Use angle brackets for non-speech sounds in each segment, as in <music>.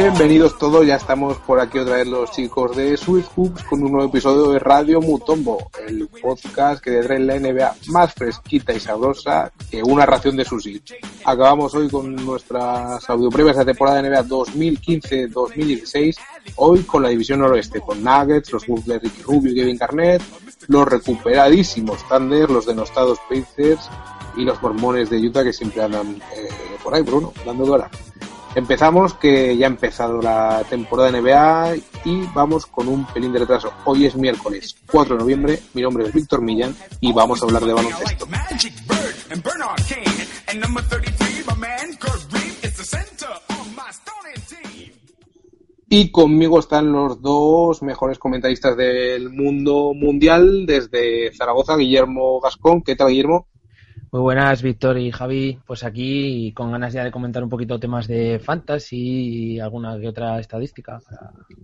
Bienvenidos todos, ya estamos por aquí otra vez los chicos de Swift con un nuevo episodio de Radio Mutombo, el podcast que trae la NBA más fresquita y sabrosa que una ración de sushi. Acabamos hoy con nuestras audio previas de temporada de NBA 2015-2016, hoy con la división noroeste, con Nuggets, los Bulls de Ricky Rubio y Kevin Garnett, los recuperadísimos Thunder, los denostados Pacers y los mormones de Utah que siempre andan eh, por ahí, Bruno, dando dólar. Empezamos, que ya ha empezado la temporada de NBA y vamos con un pelín de retraso. Hoy es miércoles 4 de noviembre, mi nombre es Víctor Millán y vamos a hablar de baloncesto. Y conmigo están los dos mejores comentaristas del mundo mundial desde Zaragoza, Guillermo Gascón. ¿Qué tal, Guillermo? Muy buenas, Víctor y Javi. Pues aquí con ganas ya de comentar un poquito temas de fantasy y alguna que otra estadística.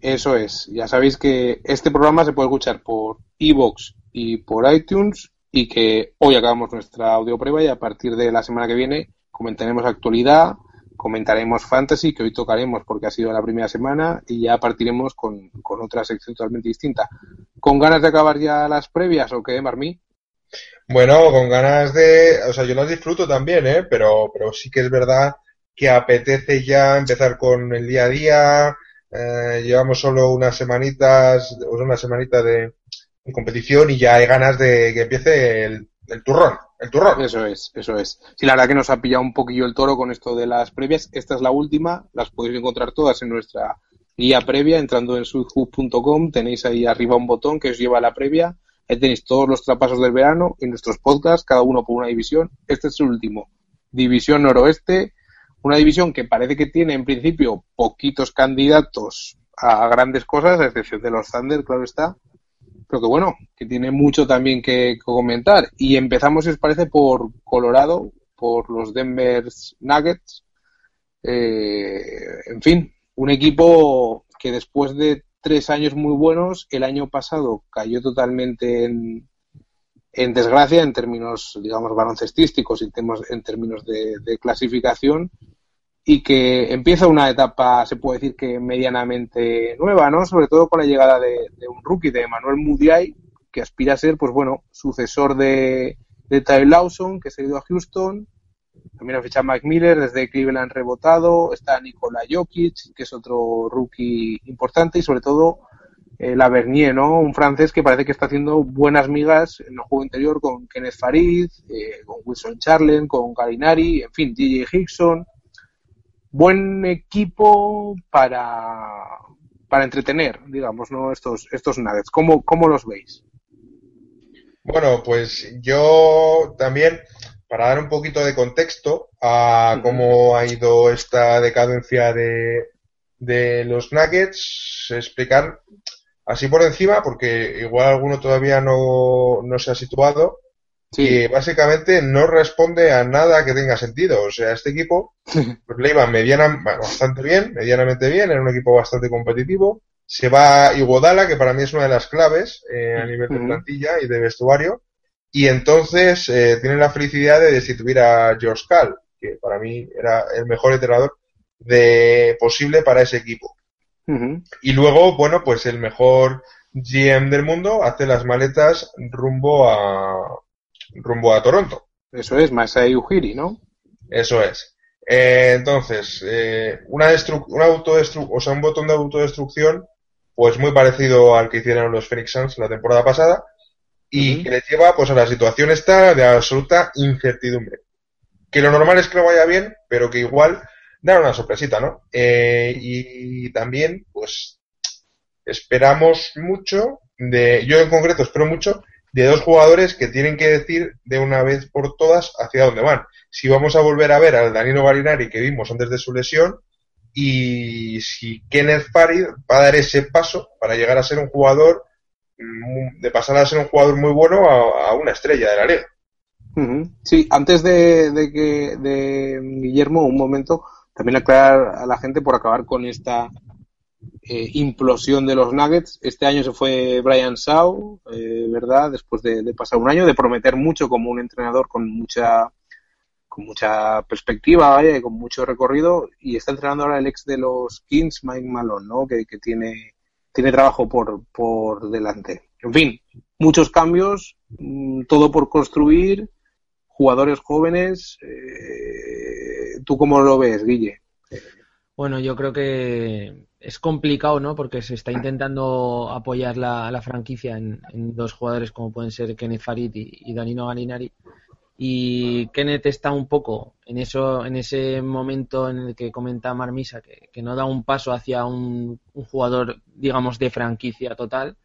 Eso es. Ya sabéis que este programa se puede escuchar por Evox y por iTunes y que hoy acabamos nuestra audio prueba y a partir de la semana que viene comentaremos actualidad, comentaremos fantasy que hoy tocaremos porque ha sido la primera semana y ya partiremos con, con otra sección totalmente distinta. ¿Con ganas de acabar ya las previas o qué, Marmí? Bueno, con ganas de, o sea, yo las disfruto también, ¿eh? Pero, pero sí que es verdad que apetece ya empezar con el día a día. Eh, llevamos solo unas semanitas, una semanita de, competición y ya hay ganas de que empiece el, turrón, el turrón. Eso es, eso es. Sí, la verdad que nos ha pillado un poquillo el toro con esto de las previas. Esta es la última, las podéis encontrar todas en nuestra guía previa entrando en sudhub.com. Tenéis ahí arriba un botón que os lleva a la previa Ahí tenéis todos los trapasos del verano y nuestros podcasts, cada uno por una división. Este es el último. División Noroeste, una división que parece que tiene en principio poquitos candidatos a grandes cosas, a excepción de los Thunder, claro está, pero que bueno, que tiene mucho también que, comentar. Y empezamos, si os parece, por Colorado, por los Denver Nuggets. Eh, en fin, un equipo que después de tres años muy buenos. El año pasado cayó totalmente en, en desgracia en términos, digamos, baloncestísticos y en, términos de, clasificación y que empieza una etapa, se puede decir que medianamente nueva, ¿no? Sobre todo con la llegada de, un rookie, de Manuel Mudiay, que aspira a ser, pues bueno, sucesor de, de Ty Lawson, que se ha ido a Houston, también ha fichado Mike Miller, desde Cleveland rebotado. Está Nikola Jokic, que es otro rookie importante. Y sobre todo eh, la Bernier, ¿no? Un francés que parece que está haciendo buenas migas en el juego interior con Kenneth Farid, eh, con Wilson Charlen, con Galinari, en fin, DJ Hickson. Buen equipo para, para entretener, digamos, ¿no? Estos, estos nuggets. ¿Cómo, ¿Cómo los veis? Bueno, pues yo también para dar un poquito de contexto a cómo ha ido esta decadencia de, de los Nuggets, explicar así por encima, porque igual alguno todavía no, no se ha situado, que básicamente no responde a nada que tenga sentido. O sea, este equipo <laughs> pues, le iba mediana, bastante bien, medianamente bien, era un equipo bastante competitivo. Se va Iguodala, que para mí es una de las claves eh, a nivel de plantilla y de vestuario y entonces eh, tienen la felicidad de destituir a George Cal, que para mí era el mejor entrenador de posible para ese equipo. Y luego, bueno, pues el mejor GM del mundo hace las maletas rumbo a rumbo a Toronto. Eso es, Masai Ujiri, ¿no? Eso es. Eh, entonces, eh, una, una autodestru o sea, un botón de autodestrucción, pues muy parecido al que hicieron los Phoenix Suns la temporada pasada, y que les lleva pues a la situación esta de absoluta incertidumbre. Que lo normal es que lo vaya bien, pero que igual dar una sorpresita, ¿no? Eh, y también, pues, esperamos mucho de, yo en concreto espero mucho de dos jugadores que tienen que decir de una vez por todas hacia dónde van. Si vamos a volver a ver al Danilo Galinari que vimos antes de su lesión y si Kenneth Farid va a dar ese paso para llegar a ser un jugador, de pasar a ser un jugador muy bueno a, una estrella de la liga. Sí, antes de, que de Guillermo, un momento, también aclarar a la gente por acabar con esta eh, implosión de los Nuggets. Este año se fue Brian Shaw, eh, ¿verdad? Después de, pasar un año, de prometer mucho como un entrenador con mucha con mucha perspectiva, con mucho recorrido, y está entrenando ahora el ex de los Kings, Mike Malone, ¿no? Que, tiene, tiene trabajo por, por delante. En fin, muchos cambios, mm, todo por construir, jugadores jóvenes. Eh, ¿Tú cómo lo ves, Guille? Bueno, yo creo que es complicado, ¿no? Porque se está intentando apoyar la, la franquicia en, dos jugadores como pueden ser Kenneth Farid y, Danilo Galinari. Y Kenneth está un poco en eso, en ese momento en el que comenta Marmisa, que, que no da un paso hacia un, jugador, digamos, de franquicia total.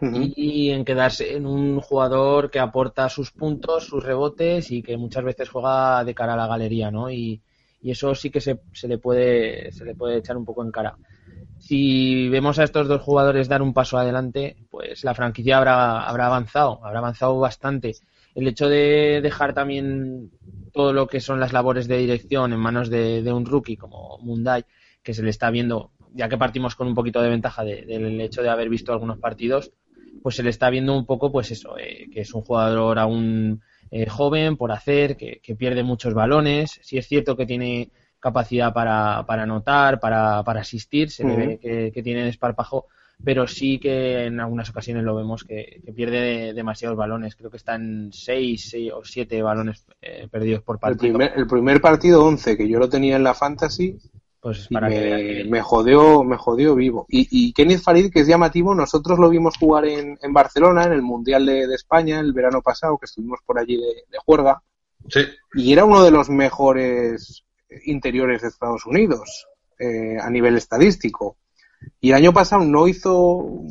y, en quedarse en un jugador que aporta sus puntos, sus rebotes y que muchas veces juega de cara a la galería, ¿no? Y, y eso sí que se, se, le puede, se le puede echar un poco en cara. Si vemos a estos dos jugadores dar un paso adelante, pues la franquicia habrá, habrá avanzado, habrá avanzado bastante. El hecho de dejar también todo lo que son las labores de dirección en manos de, un rookie como Mundai, que se le está viendo, ya que partimos con un poquito de ventaja del hecho de haber visto algunos partidos, pues se le está viendo un poco, pues eso, eh, que es un jugador aún eh, joven por hacer, que, pierde muchos balones. Si es cierto que tiene capacidad para, para anotar, para, para asistir, se ve que, tiene desparpajo, pero sí que en algunas ocasiones lo vemos que, pierde demasiados balones. Creo que están 6, o 7 balones eh, perdidos por partido. El primer, el primer partido 11, que yo lo tenía en la Fantasy, pues para me, que... me jodió, me jodió vivo. Y, y, Kenneth Farid, que es llamativo, nosotros lo vimos jugar en, en Barcelona, en el Mundial de, España, el verano pasado, que estuvimos por allí de, de juerga. Sí. Y era uno de los mejores interiores de Estados Unidos, eh, a nivel estadístico. Y el año pasado no hizo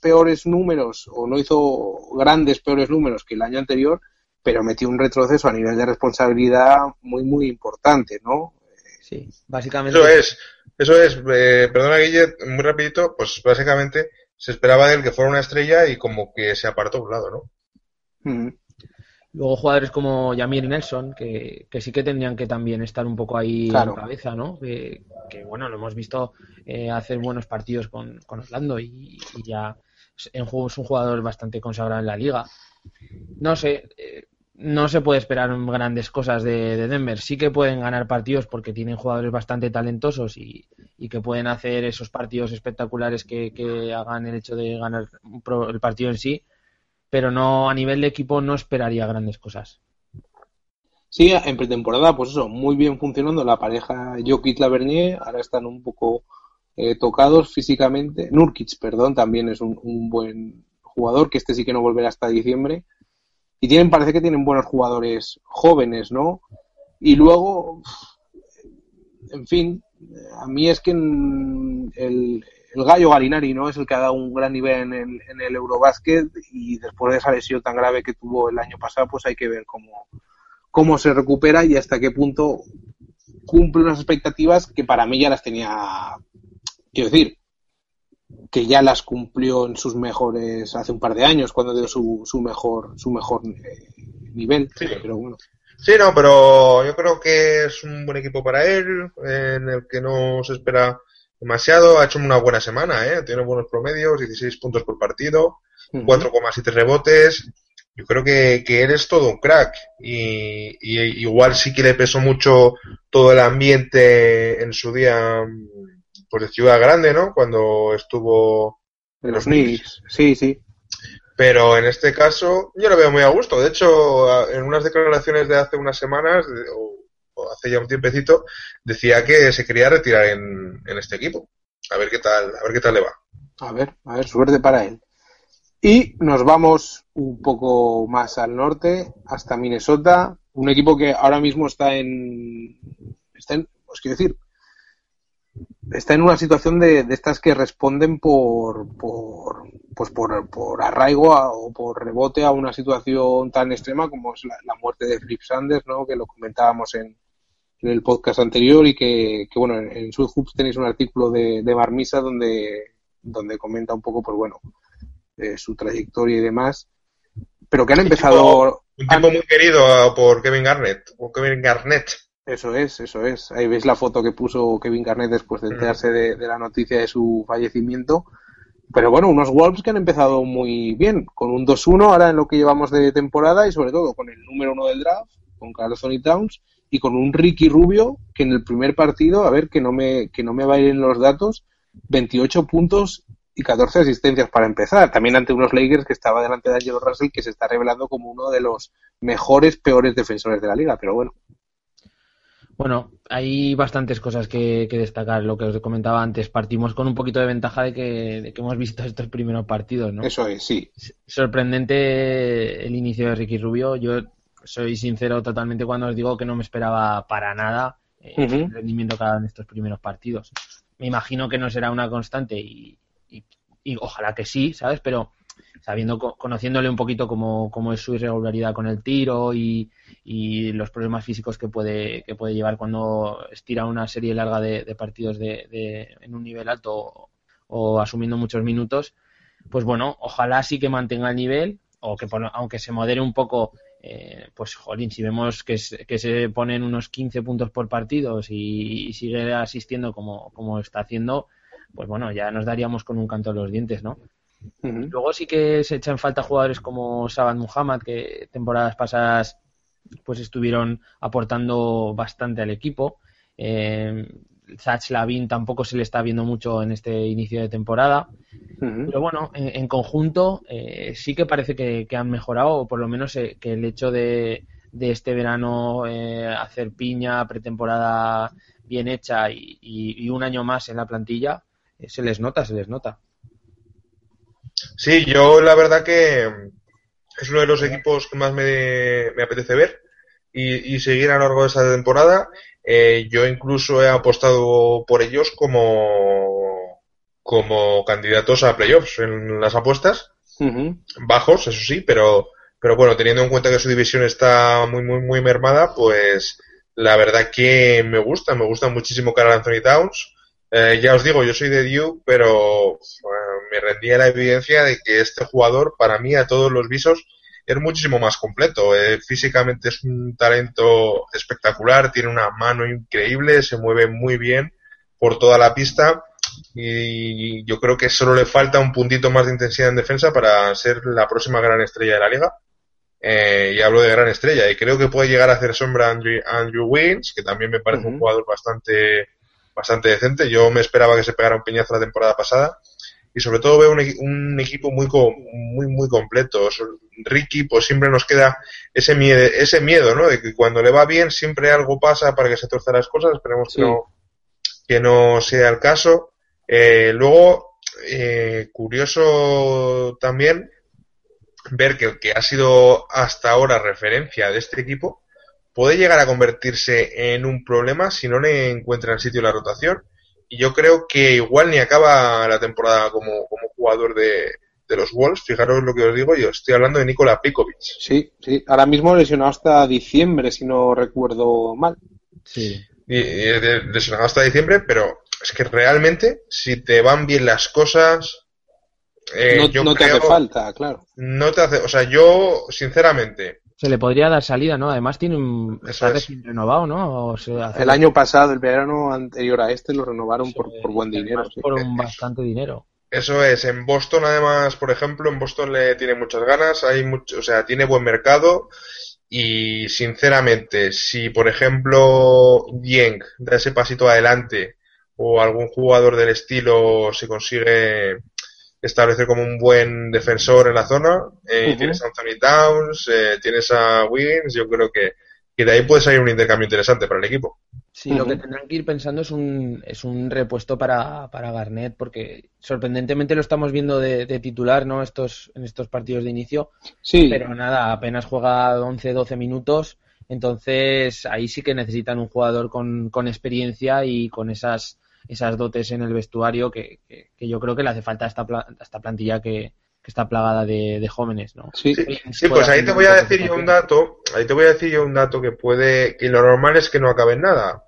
peores números, o no hizo grandes peores números que el año anterior, pero metió un retroceso a nivel de responsabilidad muy, muy importante, ¿no? Sí, básicamente. Eso es, eso es, eh, perdona Guille, muy rapidito, pues básicamente se esperaba de él que fuera una estrella y como que se apartó a un lado, ¿no? Mm. Luego jugadores como Yamir Nelson, que, que, sí que tendrían que también estar un poco ahí en cabeza, ¿no? Que, bueno, lo hemos visto eh, hacer buenos partidos con, con Orlando y, ya en juego es un jugador bastante consagrado en la liga. No sé, eh, no se puede esperar grandes cosas de, Denver. Sí que pueden ganar partidos porque tienen jugadores bastante talentosos y, que pueden hacer esos partidos espectaculares que, hagan el hecho de ganar el partido en sí, pero no a nivel de equipo no esperaría grandes cosas. Sí, en pretemporada, pues eso, muy bien funcionando la pareja Jokic Lavernier, ahora están un poco eh, tocados físicamente. Nurkic, perdón, también es un, un buen jugador, que este sí que no volverá hasta diciembre y tienen, parece que tienen buenos jugadores jóvenes, ¿no? Y luego, en fin, a mí es que el, el gallo Galinari, ¿no? Es el que ha dado un gran nivel en el, en el Eurobásquet y después de esa lesión tan grave que tuvo el año pasado, pues hay que ver cómo, cómo se recupera y hasta qué punto cumple unas expectativas que para mí ya las tenía, quiero decir, que ya las cumplió en sus mejores hace un par de años cuando dio su, su mejor su mejor eh, nivel sí. pero bueno sí no pero yo creo que es un buen equipo para él en el que no se espera demasiado ha hecho una buena semana ¿eh? tiene buenos promedios 16 puntos por partido 4,7 rebotes yo creo que, que él es todo un crack y, y igual sí que le pesó mucho todo el ambiente en su día pues de ciudad grande, ¿no? Cuando estuvo en los Knicks. Sí, sí. Pero en este caso yo lo veo muy a gusto. De hecho, en unas declaraciones de hace unas semanas, o, hace ya un tiempecito, decía que se quería retirar en, en este equipo. A ver qué tal, a ver qué tal le va. A ver, a ver, suerte para él. Y nos vamos un poco más al norte, hasta Minnesota, un equipo que ahora mismo está en, está os quiero decir, está en una situación de, de estas que responden por, por pues por, por arraigo o por rebote a una situación tan extrema como es la, muerte de Flip Sanders, ¿no? que lo comentábamos en, el podcast anterior y que, bueno, en, en Hoops tenéis un artículo de, de Marmisa donde, donde comenta un poco, pues bueno, eh, su trayectoria y demás, pero que han empezado... un tipo muy querido por Kevin Garnett, o Kevin Garnett. Eso es, eso es. Ahí veis la foto que puso Kevin Garnett después de enterarse de, la noticia de su fallecimiento. Pero bueno, unos Wolves que han empezado muy bien, con un 2-1 ahora en lo que llevamos de temporada y sobre todo con el número uno del draft, con Carlos y Towns y con un Ricky Rubio que en el primer partido, a ver que no me, que no me bailen los datos, 28 puntos y 14 asistencias para empezar. También ante unos Lakers que estaba delante de Angelo Russell que se está revelando como uno de los mejores, peores defensores de la liga, pero bueno. Bueno, hay bastantes cosas que, destacar. Lo que os comentaba antes, partimos con un poquito de ventaja de que, hemos visto estos primeros partidos, ¿no? Eso es, sí. Sorprendente el inicio de Ricky Rubio. Yo soy sincero totalmente cuando os digo que no me esperaba para nada eh, el rendimiento que ha dado en estos primeros partidos. Me imagino que no será una constante y, y ojalá que sí, ¿sabes? Pero sabiendo, conociéndole un poquito cómo, cómo es su irregularidad con el tiro y, y, los problemas físicos que puede, que puede llevar cuando estira una serie larga de, partidos de, en un nivel alto o, asumiendo muchos minutos, pues bueno, ojalá sí que mantenga el nivel o que aunque se modere un poco, eh, pues jolín, si vemos que, que, se ponen unos 15 puntos por partidos y, y sigue asistiendo como, como está haciendo, pues bueno, ya nos daríamos con un canto de los dientes, ¿no? Luego sí que se echan falta jugadores como Saban Muhammad, que temporadas pasadas pues estuvieron aportando bastante al equipo. Eh, Zach Lavin tampoco se le está viendo mucho en este inicio de temporada. Pero bueno, en, conjunto eh, sí que parece que, han mejorado, o por lo menos eh, que el hecho de, este verano eh, hacer piña, pretemporada bien hecha y, un año más en la plantilla, se les nota, se les nota. Sí, yo la verdad que es uno de los equipos que más me, apetece ver y, seguir a lo largo de esta temporada. Eh, yo incluso he apostado por ellos como, como candidatos a playoffs en las apuestas. Bajos, eso sí, pero, pero bueno, teniendo en cuenta que su división está muy, muy, muy mermada, pues la verdad que me gusta, me gusta muchísimo Carl Anthony Towns. Eh, ya os digo, yo soy de Duke, pero me rendía la evidencia de que este jugador, para mí, a todos los visos, es muchísimo más completo. Eh, físicamente es un talento espectacular, tiene una mano increíble, se mueve muy bien por toda la pista y yo creo que solo le falta un puntito más de intensidad en defensa para ser la próxima gran estrella de la liga. Eh, y hablo de gran estrella y creo que puede llegar a hacer sombra a Andrew, Andrew Wins, que también me parece un jugador bastante bastante decente. Yo me esperaba que se pegara un piñazo la temporada pasada y sobre todo veo un, equipo muy muy muy completo. Ricky, pues siempre nos queda ese miedo, ese miedo, ¿no? De que cuando le va bien siempre algo pasa para que se tuerzan las cosas. Esperemos que no que no sea el caso. Eh, luego, eh, curioso también ver que el que ha sido hasta ahora referencia de este equipo puede llegar a convertirse en un problema si no le encuentran sitio la rotación. Y yo creo que igual ni acaba la temporada como, como jugador de, los Wolves. Fijaros lo que os digo, yo estoy hablando de Nikola Pikovic. Sí, sí, ahora mismo lesionado hasta diciembre, si no recuerdo mal. Sí. Y, lesionado hasta diciembre, pero es que realmente, si te van bien las cosas. Eh, no, te hace falta, claro. No te hace, o sea, yo, sinceramente, se le podría dar salida, ¿no? Además tiene un está renovado, ¿no? el año pasado, el verano anterior a este, lo renovaron por, buen dinero. Por un bastante dinero. Eso es, en Boston además, por ejemplo, en Boston le tiene muchas ganas, hay mucho, o sea, tiene buen mercado y sinceramente, si por ejemplo Dieng da ese pasito adelante o algún jugador del estilo se consigue establecer como un buen defensor en la zona. Eh, Tienes a Anthony Towns, eh, tienes a Wiggins, yo creo que, de ahí puede salir un intercambio interesante para el equipo. Sí, lo que tendrán que ir pensando es un, es un repuesto para, para Garnett, porque sorprendentemente lo estamos viendo de, titular ¿no? estos, en estos partidos de inicio. Sí. Pero nada, apenas juega 11-12 minutos Entonces, ahí sí que necesitan un jugador con, con experiencia y con esas, esas dotes en el vestuario que, que, yo creo que le hace falta a esta, esta plantilla que, que está plagada de, de jóvenes, ¿no? Sí, sí, pues ahí te voy a decir yo un dato, ahí te voy a decir yo un dato que puede, que lo normal es que no acabe en nada.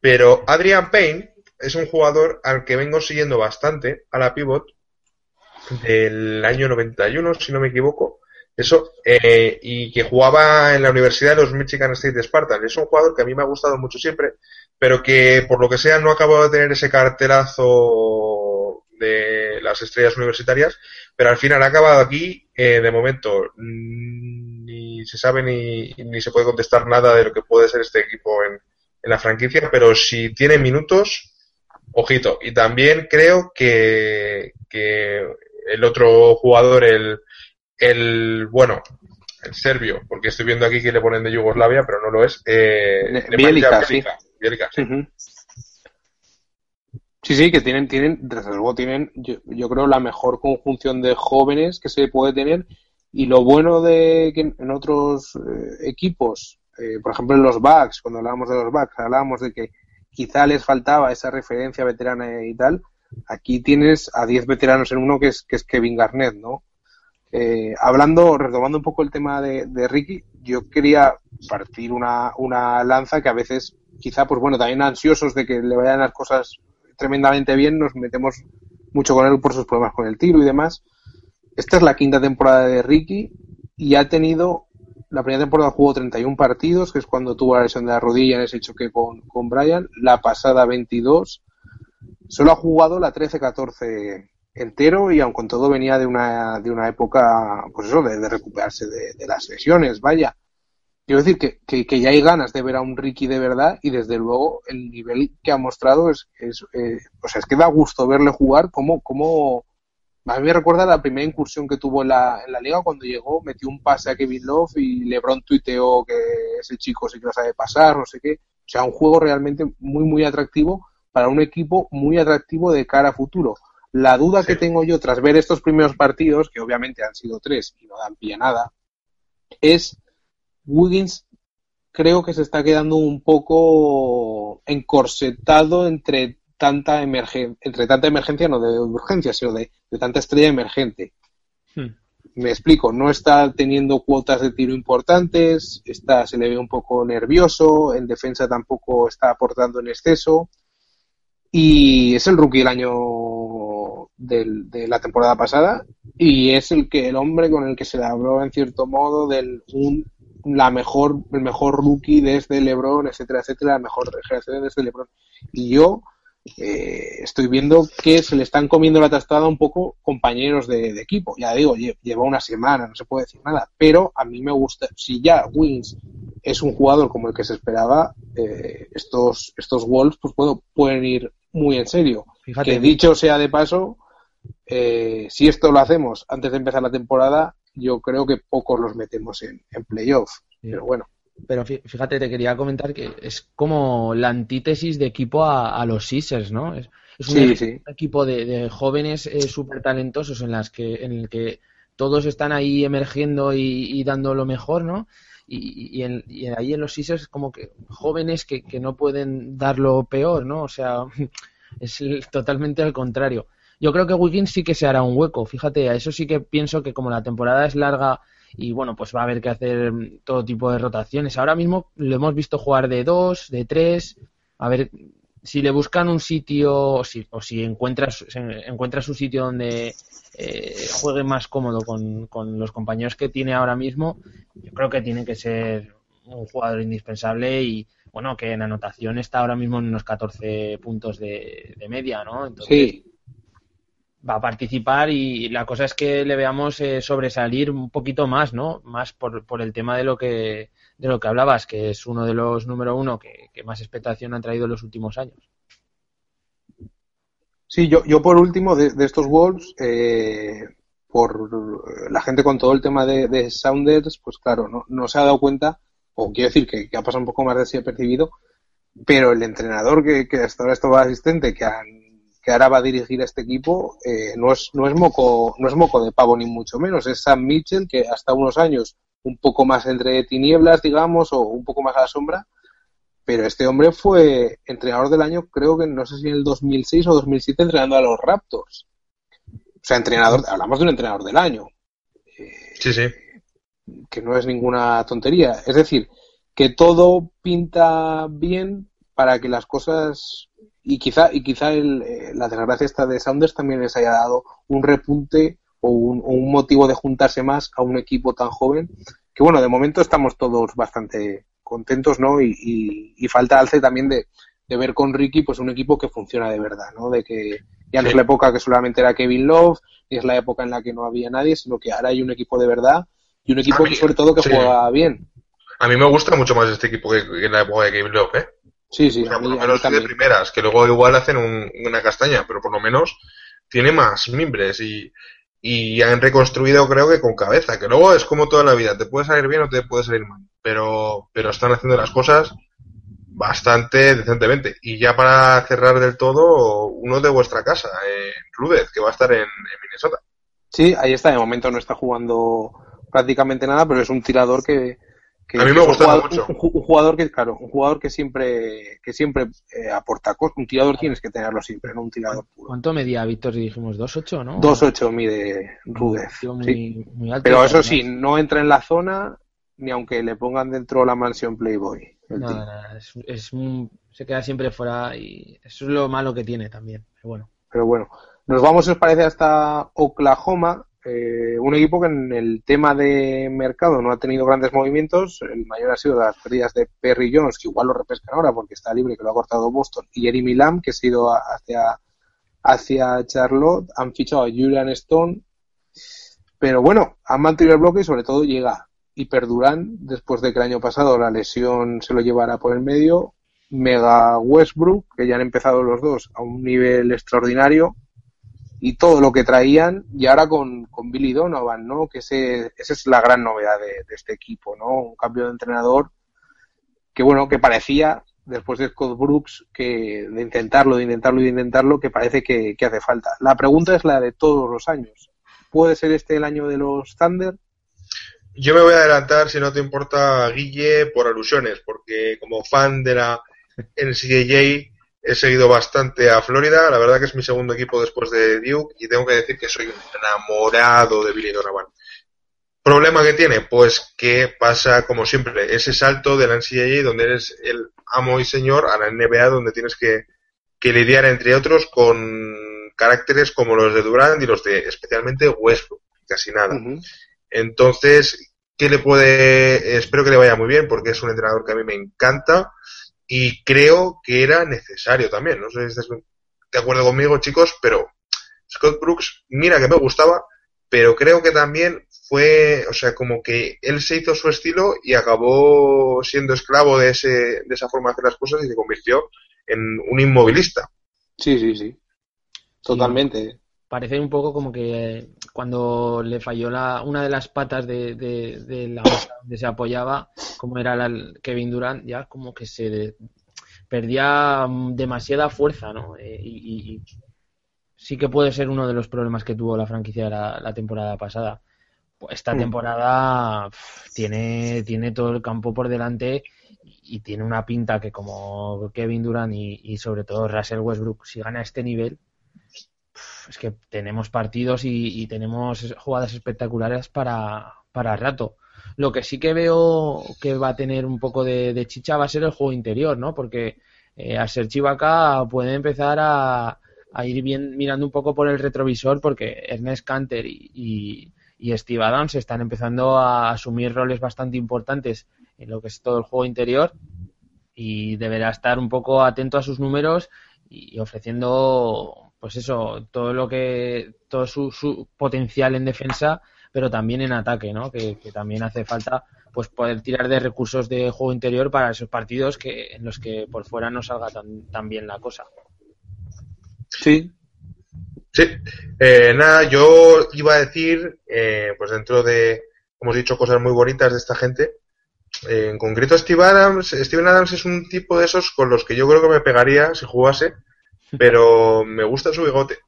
Pero Adrian Payne es un jugador al que vengo siguiendo bastante, a la pivot, del año 91, si no me equivoco. Eso, eh, y que jugaba en la Universidad de los Michigan State Spartans. Es un jugador que a mí me ha gustado mucho siempre, pero que por lo que sea no ha acabado de tener ese cartelazo de las estrellas universitarias, pero al final ha acabado aquí, eh, de momento, mm, ni se sabe ni, ni se puede contestar nada de lo que puede ser este equipo en, en la franquicia, pero si tiene minutos, ojito. Y también creo que, que el otro jugador, el, el, bueno, el serbio, porque estoy viendo aquí que le ponen de Yugoslavia, pero no lo es. Eh, Bielica, sí. Sí. sí. que tienen, tienen, desde luego tienen, yo, creo, la mejor conjunción de jóvenes que se puede tener. Y lo bueno de que en otros eh, equipos, eh, por ejemplo en los Bucks, cuando hablábamos de los Bucks, hablábamos de que quizá les faltaba esa referencia veterana y tal. Aquí tienes a 10 veteranos en uno que es, que es Kevin Garnett, ¿no? Eh, hablando, retomando un poco el tema de, Ricky, yo quería partir una, una lanza que a veces, quizá, pues bueno, también ansiosos de que le vayan las cosas tremendamente bien, nos metemos mucho con él por sus problemas con el tiro y demás. Esta es la quinta temporada de Ricky y ha tenido, la primera temporada jugó 31 partidos, que es cuando tuvo la lesión de la rodilla en ese choque con, con Brian, la pasada 22, solo ha jugado la 13-14 entero y aun con todo venía de una, de una época, pues eso, de, recuperarse de, las lesiones, vaya. Quiero decir que, que, ya hay ganas de ver a un Ricky de verdad y desde luego el nivel que ha mostrado es, es eh, o sea, es que da gusto verle jugar como, como, a mí me recuerda la primera incursión que tuvo en la, en la liga cuando llegó, metió un pase a Kevin Love y LeBron tuiteó que ese chico sí que lo sabe pasar, no sé qué. O sea, un juego realmente muy, muy atractivo para un equipo muy atractivo de cara a futuro. La duda que tengo yo tras ver estos primeros partidos, que obviamente han sido tres y no dan pie a nada, es Wiggins creo que se está quedando un poco encorsetado entre tanta emergencia, entre tanta emergencia, no de urgencia, sino de, tanta estrella emergente. Hmm. Me explico, no está teniendo cuotas de tiro importantes, está, se le ve un poco nervioso, en defensa tampoco está aportando en exceso, y es el rookie del año de la temporada pasada y es el que el hombre con el que se le habló en cierto modo del un, la mejor el mejor rookie desde LeBron etcétera etcétera la mejor generación desde LeBron. Y yo eh, estoy viendo que se le están comiendo la tastada un poco compañeros de, equipo. Ya digo lleva una semana no se puede decir nada pero a mí me gusta si ya Wins es un jugador como el que se esperaba eh, estos estos Wolves pues puedo, pueden ir muy en serio. Fíjate. que dicho sea de paso eh, si esto lo hacemos antes de empezar la temporada, yo creo que pocos los metemos en, en playoff. Pero bueno. Pero fíjate, te quería comentar que es como la antítesis de equipo a, los Sixers, ¿no? Es, un equipo de, jóvenes eh, súper talentosos en, las que, en el que todos están ahí emergiendo y, dando lo mejor, ¿no? Y, ahí en los Sixers como que jóvenes que, que no pueden dar lo peor, ¿no? O sea, <laughs> es totalmente al contrario. Yo creo que Wiggins sí que se hará un hueco, fíjate, a eso sí que pienso que como la temporada es larga y bueno, pues va a haber que hacer todo tipo de rotaciones. Ahora mismo lo hemos visto jugar de dos, de tres, a ver si le buscan un sitio o si, o si encuentra, encuentra su sitio donde eh, juegue más cómodo con, los compañeros que tiene ahora mismo, yo creo que tiene que ser un jugador indispensable y bueno, que en anotación está ahora mismo en unos 14 puntos de, media, ¿no? Entonces, sí va a participar y la cosa es que le veamos eh, sobresalir un poquito más, ¿no? Más por, por, el tema de lo que de lo que hablabas, que es uno de los número uno que, más expectación han traído en los últimos años. Sí, yo, yo por último de, estos Wolves, eh, por la gente con todo el tema de, Sounders, pues claro, no, no, se ha dado cuenta, o quiero decir que, ha pasado un poco más desapercibido, pero el entrenador que, que hasta ahora estaba asistente, que han que ahora va a dirigir a este equipo eh, no es no es moco no es moco de pavo ni mucho menos es Sam Mitchell que hasta unos años un poco más entre tinieblas, digamos, o un poco más a la sombra. Pero este hombre fue entrenador del año, creo que no sé si en el 2006 o 2007, entrenando a los Raptors. O sea, entrenador, hablamos de un entrenador del año. Sí, sí. Que no es ninguna tontería. Es decir, que todo pinta bien para que las cosas y quizá y quizá el, eh, la desgracia esta de Saunders también les haya dado un repunte o un, motivo de juntarse más a un equipo tan joven que bueno de momento estamos todos bastante contentos no y, y, falta alce también de, de, ver con Ricky pues un equipo que funciona de verdad no de que ya no es la época que solamente era Kevin Love ni es la época en la que no había nadie sino que ahora hay un equipo de verdad y un equipo que sobre todo que juega bien. A mí me gusta mucho más este equipo que, en la época de Kevin Love ¿eh? Sí, sí. por lo menos de primeras, que luego igual hacen una castaña, pero por lo menos tiene más mimbres y, y han reconstruido creo que con cabeza, que luego es como toda la vida, te puede salir bien o te puede salir mal, pero, pero están haciendo las cosas bastante decentemente. Y ya para cerrar del todo, uno de vuestra casa, eh, Rudez, que va a estar en, en Minnesota. Sí, ahí está, de momento no está jugando prácticamente nada, pero es un tirador que, a mí me gusta mucho. Un, jugador que, claro, un jugador que siempre, que siempre eh, aporta cosas. Un tirador tienes que tenerlo siempre, no un tirador puro. ¿Cuánto medía Víctor? Dijimos 2'8, ¿no? 2'8 mide Rudez. Sí. Pero eso sí, no entra en la zona ni aunque le pongan dentro la mansión Playboy. No, es, se queda siempre fuera y eso es lo malo que tiene también. Pero bueno. Pero bueno, nos vamos, os parece, hasta Oklahoma eh, un equipo que en el tema de mercado no ha tenido grandes movimientos. El mayor ha sido las pérdidas de Perry Jones, que igual lo repescan ahora porque está libre, que lo ha cortado Boston, y Jeremy Lamb, que se ha ido hacia, hacia Charlotte. Han fichado a Julian Stone. Pero bueno, han mantenido el bloque y sobre todo llega y perduran después de que el año pasado la lesión se lo llevara por el medio. Mega Westbrook, que ya han empezado los dos a un nivel extraordinario y todo lo que traían y ahora con, con Billy Donovan, ¿no? Que ese, esa es la gran novedad de, este equipo, ¿no? Un cambio de entrenador que, bueno, que parecía, después de Scott Brooks, que de intentarlo, de intentarlo y de intentarlo, que parece que, hace falta. La pregunta es la de todos los años. ¿Puede ser este el año de los Thunder? Yo me voy a adelantar, si no te importa, Guille, por alusiones, porque como fan de la NCAA He seguido bastante a Florida, la verdad que es mi segundo equipo después de Duke y tengo que decir que soy enamorado de Billy Donovan. ¿Problema que tiene? Pues que pasa como siempre, ese salto de la NCAA donde eres el amo y señor a la NBA donde tienes que, lidiar entre otros con caracteres como los de Durant y los de especialmente Westbrook, casi nada. Entonces, ¿qué le puede? Espero que le vaya muy bien porque es un entrenador que a mí me encanta y creo que era necesario también. No sé si estás de acuerdo conmigo, chicos, pero Scott Brooks, mira que me gustaba, pero creo que también fue, o sea, como que él se hizo su estilo y acabó siendo esclavo de, ese, de esa forma de hacer las cosas y se convirtió en un inmovilista. Sí, sí, sí. Totalmente parece un poco como que cuando le falló la, una de las patas de, de, la <coughs> donde se apoyaba, como era el Kevin Durant, ya como que se perdía demasiada fuerza, ¿no? Eh, y, sí que puede ser uno de los problemas que tuvo la franquicia la, temporada pasada. Esta mm. temporada tiene, tiene todo el campo por delante y tiene una pinta que como Kevin Durant y, y sobre todo Russell Westbrook, si gana este nivel, es que tenemos partidos y, tenemos jugadas espectaculares para, para rato. Lo que sí que veo que va a tener un poco de, chicha va a ser el juego interior, ¿no? Porque eh, a ser Chivaca puede empezar a, ir bien mirando un poco por el retrovisor porque Ernest Canter y, y, Steve Adams están empezando a asumir roles bastante importantes en lo que es todo el juego interior y deberá estar un poco atento a sus números y ofreciendo pues eso, todo lo que, todo su, potencial en defensa, pero también en ataque, ¿no? Que, también hace falta pues poder tirar de recursos de juego interior para esos partidos que en los que por fuera no salga tan, bien la cosa. Sí. Sí. Eh, nada, yo iba a decir, eh, pues dentro de, hemos dicho cosas muy bonitas de esta gente, eh, en concreto Steve Adams, Steven Adams es un tipo de esos con los que yo creo que me pegaría si jugase, pero me gusta su bigote.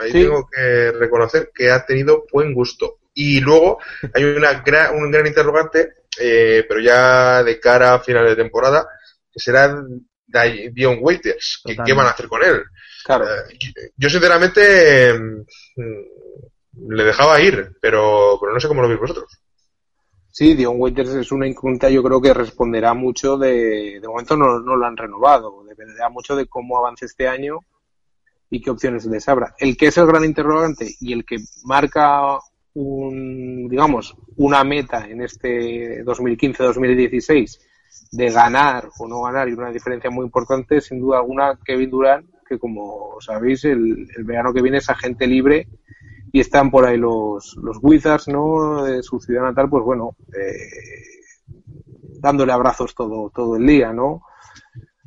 Ahí tengo que reconocer que ha tenido buen gusto. Y luego hay una un gran interrogante, eh, pero ya de cara a final de temporada, que será Dion Waiters. ¿Qué, van a hacer con él? Claro. Eh, yo sinceramente mm, le dejaba ir, pero, pero no sé cómo lo veis vosotros. Sí, Dion Waiters es una incógnita, yo creo que responderá mucho de, de momento no, no lo han renovado, dependerá mucho de cómo avance este año y qué opciones les abra. El que es el gran interrogante y el que marca un, digamos, una meta en este 2015-2016 de ganar o no ganar y una diferencia muy importante, sin duda alguna, Kevin Durant, que como sabéis, el, el verano que viene es agente libre y están por ahí los, los Wizards, ¿no? De su ciudad natal, pues bueno, eh, dándole abrazos todo, todo el día, ¿no?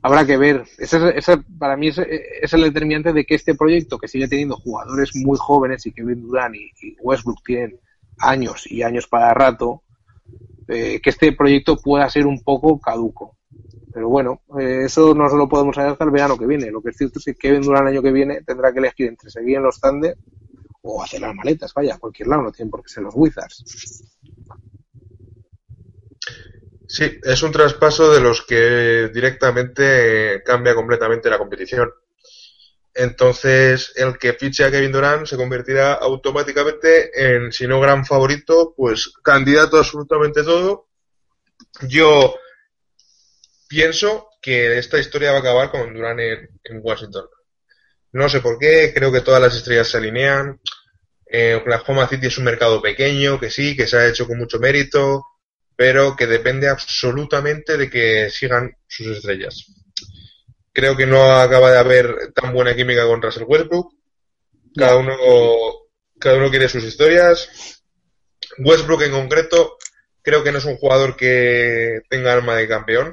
Habrá que ver. Ese, ese, para mí es, el determinante de que este proyecto, que sigue teniendo jugadores muy jóvenes y que Durant y, y Westbrook tienen años y años para rato, eh, que este proyecto pueda ser un poco caduco. Pero bueno, eh, eso no se lo podemos hacer hasta el verano que viene. Lo que es cierto es que Kevin Durant el año que viene tendrá que elegir entre seguir en los Thunder o hacer las maletas, vaya, cualquier lado, no tienen por qué ser los Wizards. Sí, es un traspaso de los que directamente cambia completamente la competición. Entonces, el que fiche a Kevin Durant se convertirá automáticamente en, si no gran favorito, pues candidato a absolutamente todo. Yo pienso que esta historia va a acabar con Durant en Washington. No sé por qué, creo que todas las estrellas se alinean. Eh, Oklahoma City es un mercado pequeño, que sí, que se ha hecho con mucho mérito, pero que depende absolutamente de que sigan sus estrellas. Creo que no acaba de haber tan buena química con Russell Westbrook. Cada uno, cada uno quiere sus historias. Westbrook en concreto, creo que no es un jugador que tenga alma de campeón.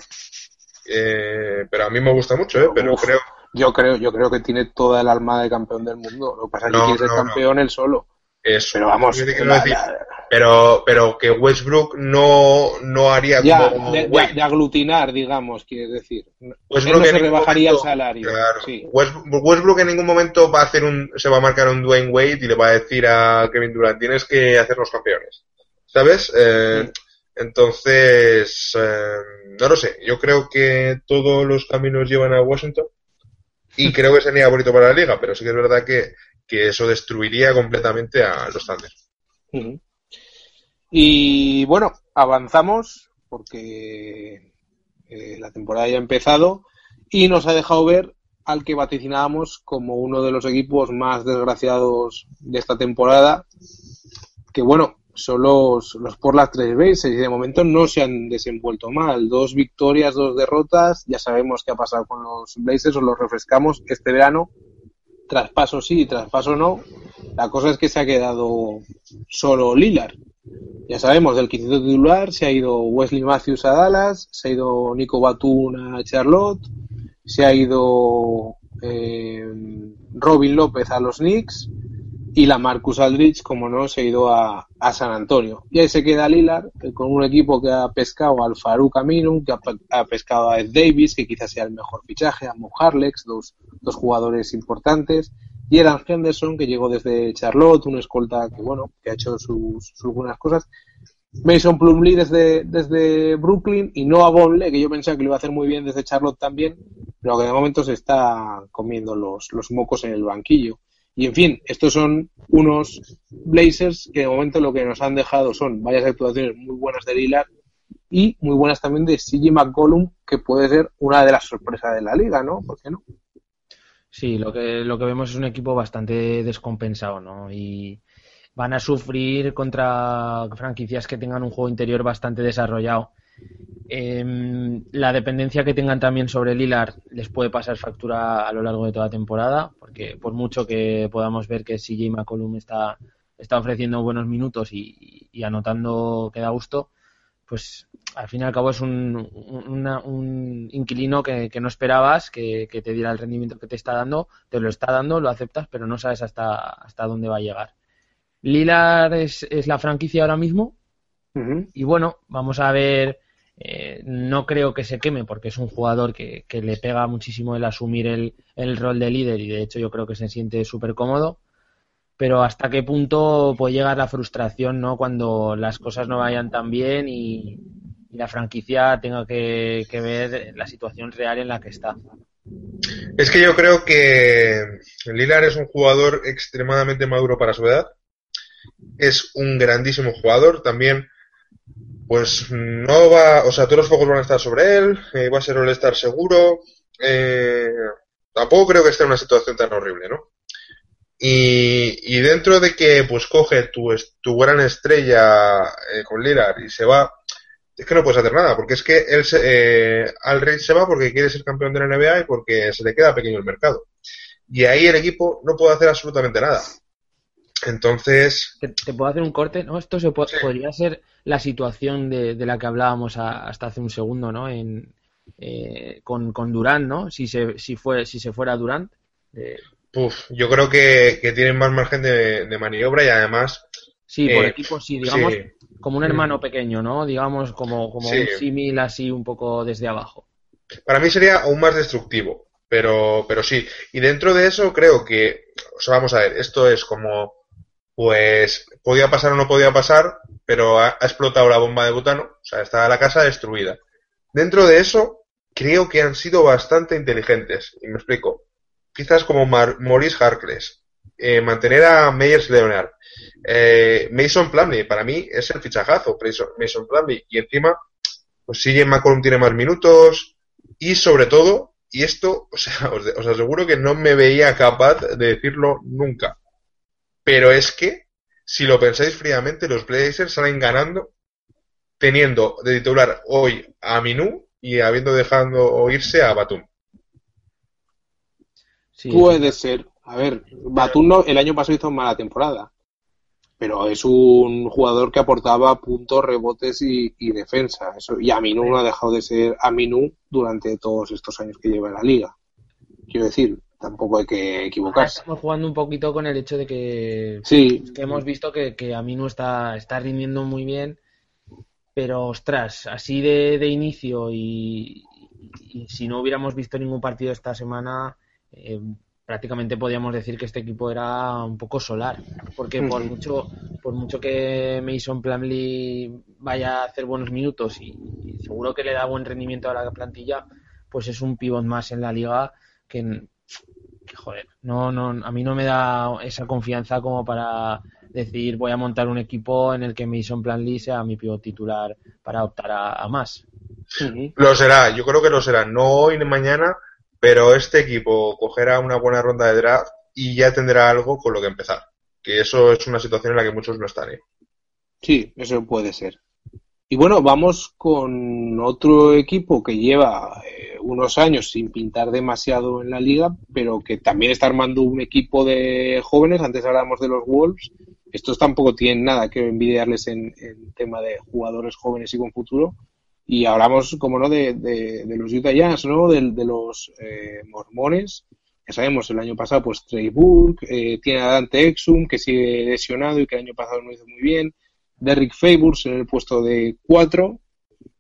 Eh, pero a mí me gusta mucho, ¿eh? Pero Uf. creo, Yo creo, yo creo que tiene toda el alma de campeón del mundo. Lo que pasa es que No, quiere ser no, campeón él solo. Eso. Pero vamos, la- decir, la- pero, pero que Westbrook no, no haría ya, como de, de- Wade. de aglutinar, digamos, quieres decir. Westbrook él no se rebajaría momento- el salario. Claro. Sí. Westbrook en ningún momento va a hacer un, se va a marcar un Dwayne Wade y le va a decir a Kevin Durant, tienes que hacernos campeones. ¿Sabes? Eh, Mm. Entonces, eh, no lo sé. Yo creo que todos los caminos llevan a Washington y creo que sería bonito para la liga, pero sí que es verdad que, que eso destruiría completamente a los Thunder. Y bueno, avanzamos porque eh, la temporada ya ha empezado y nos ha dejado ver al que vaticinábamos como uno de los equipos más desgraciados de esta temporada, que bueno, son los, los Portland tres Blazers y de momento no se han desenvuelto mal. Dos victorias, dos derrotas, ya sabemos qué ha pasado con los Blazers, os los refrescamos este verano. Traspaso sí, traspaso no. La cosa es que se ha quedado solo Lillard. Ya sabemos, del quinteto titular se ha ido Wesley Matthews a Dallas, se ha ido Nico Batum a Charlotte, se ha ido eh, Robin López a los Knicks y la Marcus Aldrich, como no, se ha ido a, a San Antonio. Y ahí se queda Lillard, que con un equipo que ha pescado al Farouk Aminu, que ha pescado a Ed Davis, que quizás sea el mejor fichaje, a Mo Harlex, dos, dos jugadores importantes, y Eran Henderson, que llegó desde Charlotte, un escolta que, bueno, que ha hecho sus, sus buenas cosas. Mason Plumlee desde, desde Brooklyn y Noah Bonle, que yo pensaba que lo iba a hacer muy bien desde Charlotte también, pero que de momento se está comiendo los, los mocos en el banquillo. Y en fin, estos son unos Blazers que de momento lo que nos han dejado son varias actuaciones muy buenas de Lillard y muy buenas también de CJ McCollum, que puede ser una de las sorpresas de la liga, ¿no? ¿Por qué no? Sí, lo que, lo que vemos es un equipo bastante descompensado, ¿no? Y van a sufrir contra franquicias que tengan un juego interior bastante desarrollado. Em, la dependencia que tengan también sobre Lillard les puede pasar factura a lo largo de toda la temporada, porque por mucho que podamos ver que CJ McCollum está, está ofreciendo buenos minutos y, y anotando que da gusto, pues al fin y al cabo es un, una- un inquilino que, que no esperabas que, que te diera el rendimiento que te está dando, te lo está dando, lo aceptas, pero no sabes hasta, hasta dónde va a llegar. Lillard es, es la franquicia ahora mismo y bueno, vamos a ver, eh, no creo que se queme porque es un jugador que, que le pega muchísimo el asumir el, rol de líder y de hecho yo creo que se siente súper cómodo, pero hasta qué punto puede llegar la frustración, ¿no? Cuando las cosas no vayan tan bien y, la franquicia tenga que, ver la situación real en la que está. Es que yo creo que Lilar es un jugador extremadamente maduro para su edad. Es un grandísimo jugador. También, pues no va, o sea, todos los focos van a estar sobre él. Eh, va a ser el estar seguro. Eh, tampoco creo que esté en una situación tan horrible, ¿no? Y, dentro de que pues coge tu, tu gran estrella eh, con Lilar y se va, es que no puedes hacer nada, porque es que él se, eh, al Rey se va porque quiere ser campeón de la NBA y porque se le queda pequeño el mercado. Y ahí el equipo no puede hacer absolutamente nada. Entonces. ¿Te, puedo hacer un corte? ¿No? Esto se podría ser la situación de, la que hablábamos hasta hace un segundo, ¿no? En, eh, con, con Durant, ¿no? Si se, si fue, si se fuera Durant. yo creo que, tienen más margen de, maniobra y además. Sí, por eh, equipo sí, digamos, como un hermano mm. pequeño, ¿no? Digamos, como, como un símil así un poco desde abajo. Para mí sería aún más destructivo, pero, pero sí. Y dentro de eso creo que, o sea, vamos a ver, esto es como, pues, podía pasar o no podía pasar, pero ha, explotado la bomba de butano, o sea, está la casa destruida. Dentro de eso, creo que han sido bastante inteligentes. Y me explico. Quizás como Maurice Harkless, eh, mantener a Meyers Leonard, eh, Mason Plumlee, para mí es el fichajazo, Mason Plumlee. Y encima, pues CJ McCollum tiene más minutos. Y sobre todo, y esto, <laughs> o sea, os aseguro que no me veía capaz de decirlo nunca. Pero es que, si lo pensáis fríamente, los Blazers salen ganando teniendo de titular hoy a Minú y habiendo dejado irse a Batum. Puede ser. A ver, Batum no, el año pasado hizo mala temporada, pero es un jugador que aportaba puntos, rebotes y, defensa. Eso, y Aminu no ha dejado de ser Aminu durante todos estos años que lleva en la liga. Quiero decir, tampoco hay que equivocarse. Estamos jugando un poquito con el hecho de que, sí. que hemos visto que, que Aminu está, está rindiendo muy bien pero ostras, así de, inicio y, si no hubiéramos visto ningún partido esta semana, eh, prácticamente podríamos decir que este equipo era un poco solar, porque por mucho por mucho que Mason Plumlee vaya a hacer buenos minutos y, seguro que le da buen rendimiento a la plantilla, pues es un pivot más en la liga que, que joder, no, no, a mí no me da esa confianza como para decir voy a montar un equipo en el que Mason Planley sea mi pivot titular para optar a, más. Lo será, yo creo que lo será, no hoy ni mañana, pero este equipo cogerá una buena ronda de draft y ya tendrá algo con lo que empezar. Que eso es una situación en la que muchos no están. ¿eh? Sí, eso puede ser. Y bueno, vamos con otro equipo que lleva eh, unos años sin pintar demasiado en la liga, pero que también está armando un equipo de jóvenes. Antes hablábamos de los Wolves estos tampoco tienen nada que envidiarles en, tema de jugadores jóvenes y con futuro. Y hablamos, como no, de, de, los Utah Jazz, ¿no? De, los eh, mormones. Ya sabemos, el año pasado, pues Trey Burke, eh, tiene a Dante Exum, que sigue lesionado y que el año pasado no hizo muy bien. Derrick Favors en el puesto de 4.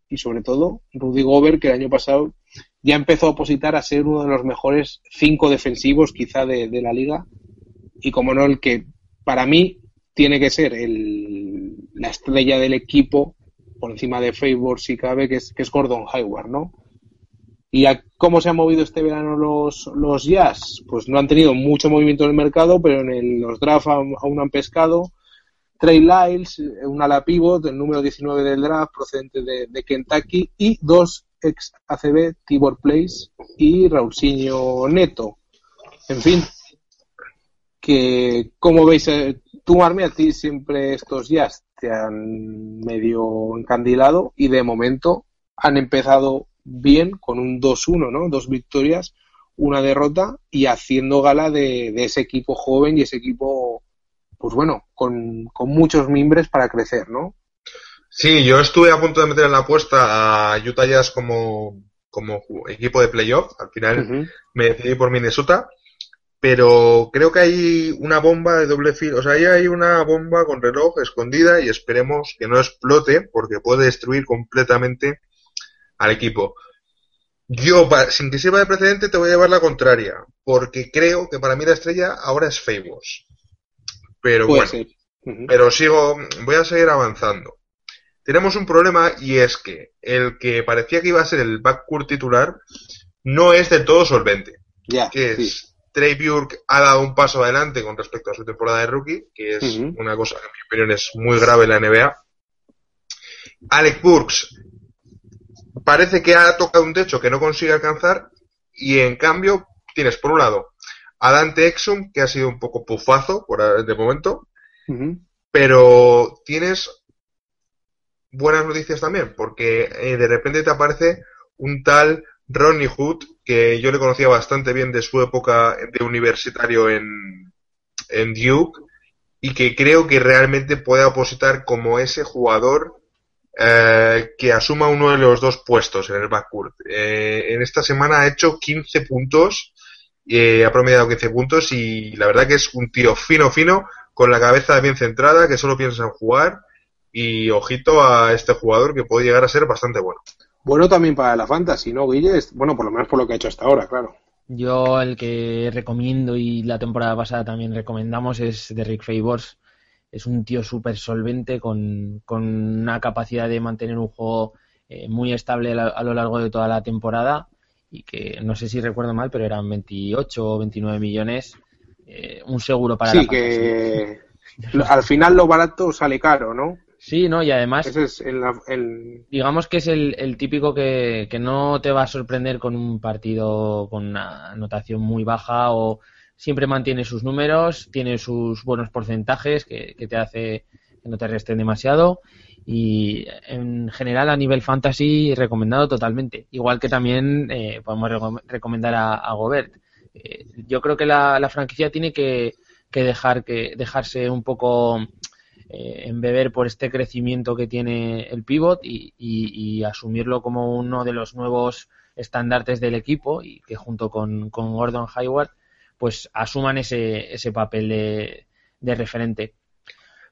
Y sobre todo, Rudy Gobert, que el año pasado ya empezó a opositar a ser uno de los mejores cinco defensivos, quizá, de, la liga. Y como no, el que para mí tiene que ser el, la estrella del equipo por encima de Favor si cabe, que es, que es Gordon Hayward, ¿no? ¿Y a cómo se han movido este verano los, los Jazz? Pues no han tenido mucho movimiento en el mercado, pero en los draft aún han pescado. Trey Lyles, un ala pivot, el número 19 del draft, procedente de, Kentucky, y dos ex ACB, Tibor Place y Raulsinho Neto. En fin, que, ¿cómo veis eh, tú, Marmi, a ti siempre estos jazz te han medio encandilado y de momento han empezado bien con un 2-1, ¿no? Dos victorias, una derrota y haciendo gala de, ese equipo joven y ese equipo, pues bueno, con, muchos mimbres para crecer, ¿no? Sí, yo estuve a punto de meter en la apuesta a Utah Jazz como, como equipo de playoff. Al final me decidí por Minnesota pero creo que hay una bomba de doble filo, o sea, ahí hay una bomba con reloj escondida y esperemos que no explote porque puede destruir completamente al equipo. Yo, sin que sirva de precedente, te voy a llevar la contraria, porque creo que para mí la estrella ahora es Favors. Pero bueno, pero sigo, voy a seguir avanzando. Tenemos un problema y es que el que parecía que iba a ser el backcourt titular no es de todo solvente. Ya, que es Trey Burke ha dado un paso adelante con respecto a su temporada de rookie, que es una cosa que en mi opinión es muy grave en la NBA. Alec Burks parece que ha tocado un techo que no consigue alcanzar y en cambio tienes por un lado a Dante Exum, que ha sido un poco pufazo por de momento, pero tienes buenas noticias también, porque eh, de repente te aparece un tal Ronnie Hood, que yo le conocía bastante bien de su época de universitario en, en Duke, y que creo que realmente puede opositar como ese jugador eh, que asuma uno de los dos puestos en el backcourt. Eh, en esta semana ha hecho 15 puntos, eh, ha promediado 15 puntos y la verdad que es un tío fino, fino, con la cabeza bien centrada, que solo piensa en jugar y ojito a este jugador que puede llegar a ser bastante bueno. Bueno también para la fantasy, ¿no, Guille? Bueno, por lo menos por lo que ha hecho hasta ahora, claro. Yo el que recomiendo y la temporada pasada también recomendamos es de Rick Favors es un tío súper solvente con, con, una capacidad de mantener un juego eh, muy estable a, lo largo de toda la temporada y que no sé si recuerdo mal, pero eran 28 o 29 millones, eh, un seguro para sí, que al final lo barato sale caro, ¿no? Sí, ¿no? Y además, es el, digamos que es el, el típico que, que, no te va a sorprender con un partido con una anotación muy baja o siempre mantiene sus números, tiene sus buenos porcentajes que, te hace que no te resten demasiado y en general a nivel fantasy recomendado totalmente. Igual que también eh, podemos recomendar a, Gobert. Eh, yo creo que la, franquicia tiene que, dejar que dejarse un poco eh, embeber por este crecimiento que tiene el pivot y, asumirlo como uno de los nuevos estandartes del equipo y que junto con, con Gordon Hayward pues asuman ese, ese papel de, de referente.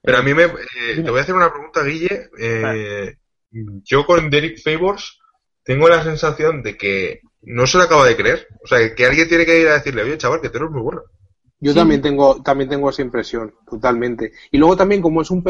Pero a mí me... Eh, te voy a hacer una pregunta, Guille. Eh, yo con Derek Favors tengo la sensación de que no se lo acaba de creer. O sea, que alguien tiene que ir a decirle, oye, chaval, que tú eres muy bueno. Yo también tengo también tengo esa impresión, totalmente. Y luego también, como es un,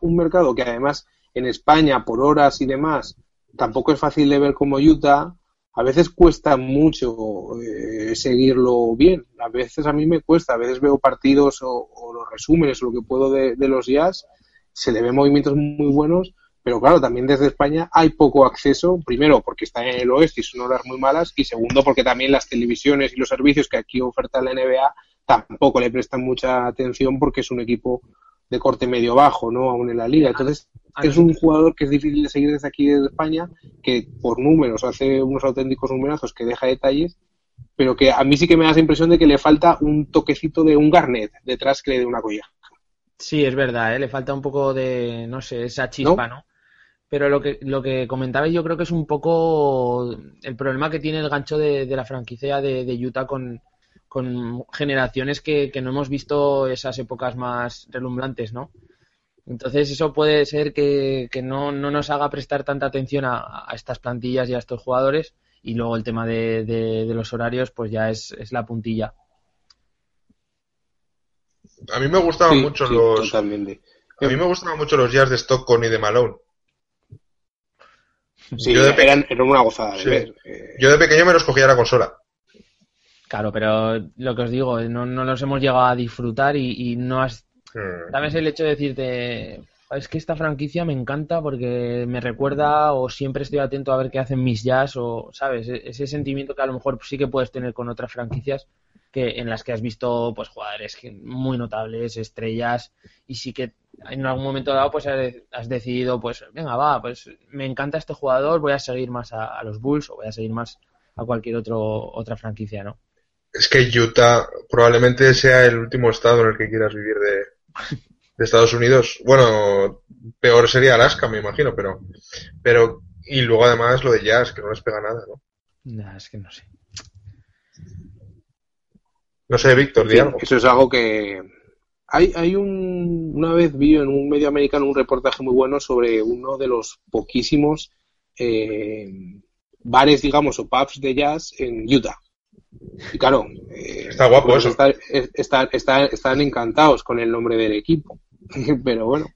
un mercado que además en España, por horas y demás, tampoco es fácil de ver como Utah, a veces cuesta mucho eh, seguirlo bien. A veces a mí me cuesta. A veces veo partidos o, los resúmenes o lo que puedo de, los jazz. Se le ven movimientos muy buenos, pero claro, también desde España hay poco acceso. Primero, porque está en el oeste y son horas muy malas. Y segundo, porque también las televisiones y los servicios que aquí oferta la NBA tampoco le prestan mucha atención porque es un equipo de corte medio bajo, ¿no? Aún en la liga. Entonces, es un jugador que es difícil de seguir desde aquí desde España, que por números hace unos auténticos numerazos que deja detalles, pero que a mí sí que me da esa impresión de que le falta un toquecito de un Garnet detrás que le dé una colleja. Sí, es verdad, ¿eh? le falta un poco de, no sé, esa chispa, ¿no? Pero lo que, lo que comentabais yo creo que es un poco el problema que tiene el gancho de, la franquicia de, de Utah con, con generaciones que, que, no hemos visto esas épocas más relumbrantes, ¿no? Entonces eso puede ser que, no, nos haga prestar tanta atención a, estas plantillas y a estos jugadores y luego el tema de, los horarios pues ya es, la puntilla. A mí me gustaban mucho los a mí me gustaban mucho los jazz de Stockton y de Malone. Sí, yo de eran, una gozada eh. Yo de pequeño me los cogía la consola. Claro, pero lo que os digo, no, no los hemos llegado a disfrutar y, y no has Sabes el hecho de decirte, es que esta franquicia me encanta porque me recuerda o siempre estoy atento a ver qué hacen mis jazz o, ¿sabes? E-, ese sentimiento que a lo mejor sí que puedes tener con otras franquicias que en las que has visto pues jugadores muy notables, estrellas y sí que en algún momento dado pues has decidido pues venga va, pues me encanta este jugador, voy a seguir más a, los Bulls o voy a seguir más a cualquier otro otra franquicia, ¿no? Es que Utah probablemente sea el último estado en el que quieras vivir de, de Estados Unidos. Bueno, peor sería Alaska, me imagino, pero, pero, y luego además lo de jazz, que no les pega nada, ¿no? es que no sé. No sé, Víctor, Eso es algo que. Hay, hay un. Una vez vi en un medio americano un reportaje muy bueno sobre uno de los poquísimos eh, bares, digamos, o pubs de jazz en Utah. Y claro, eh, está guapo pues eso. están encantados con el nombre del equipo. <laughs> Pero bueno,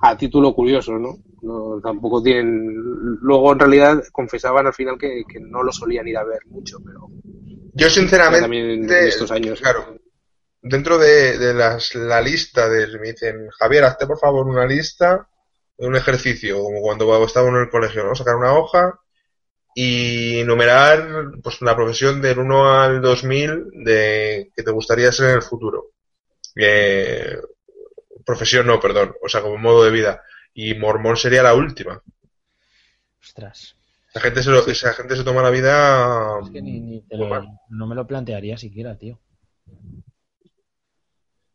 a título curioso, ¿no? ¿no? Tampoco tienen. Luego, en realidad, confesaban al final que, no lo solían ir a ver mucho, pero. Yo, sinceramente. en estos años. Claro. Dentro de, la lista de. Me dicen, Javier, hazte por favor una lista de un ejercicio, como cuando estaba en el colegio, ¿no? Sacar una hoja y numerar pues la profesión del 1 al 2000 de que te gustaría ser en el futuro. Eh, profesión no, perdón, o sea, como modo de vida. Y mormón sería la última. Ostras. La gente se lo, esa gente se toma la vida. Es que ni, no me lo plantearía siquiera, tío.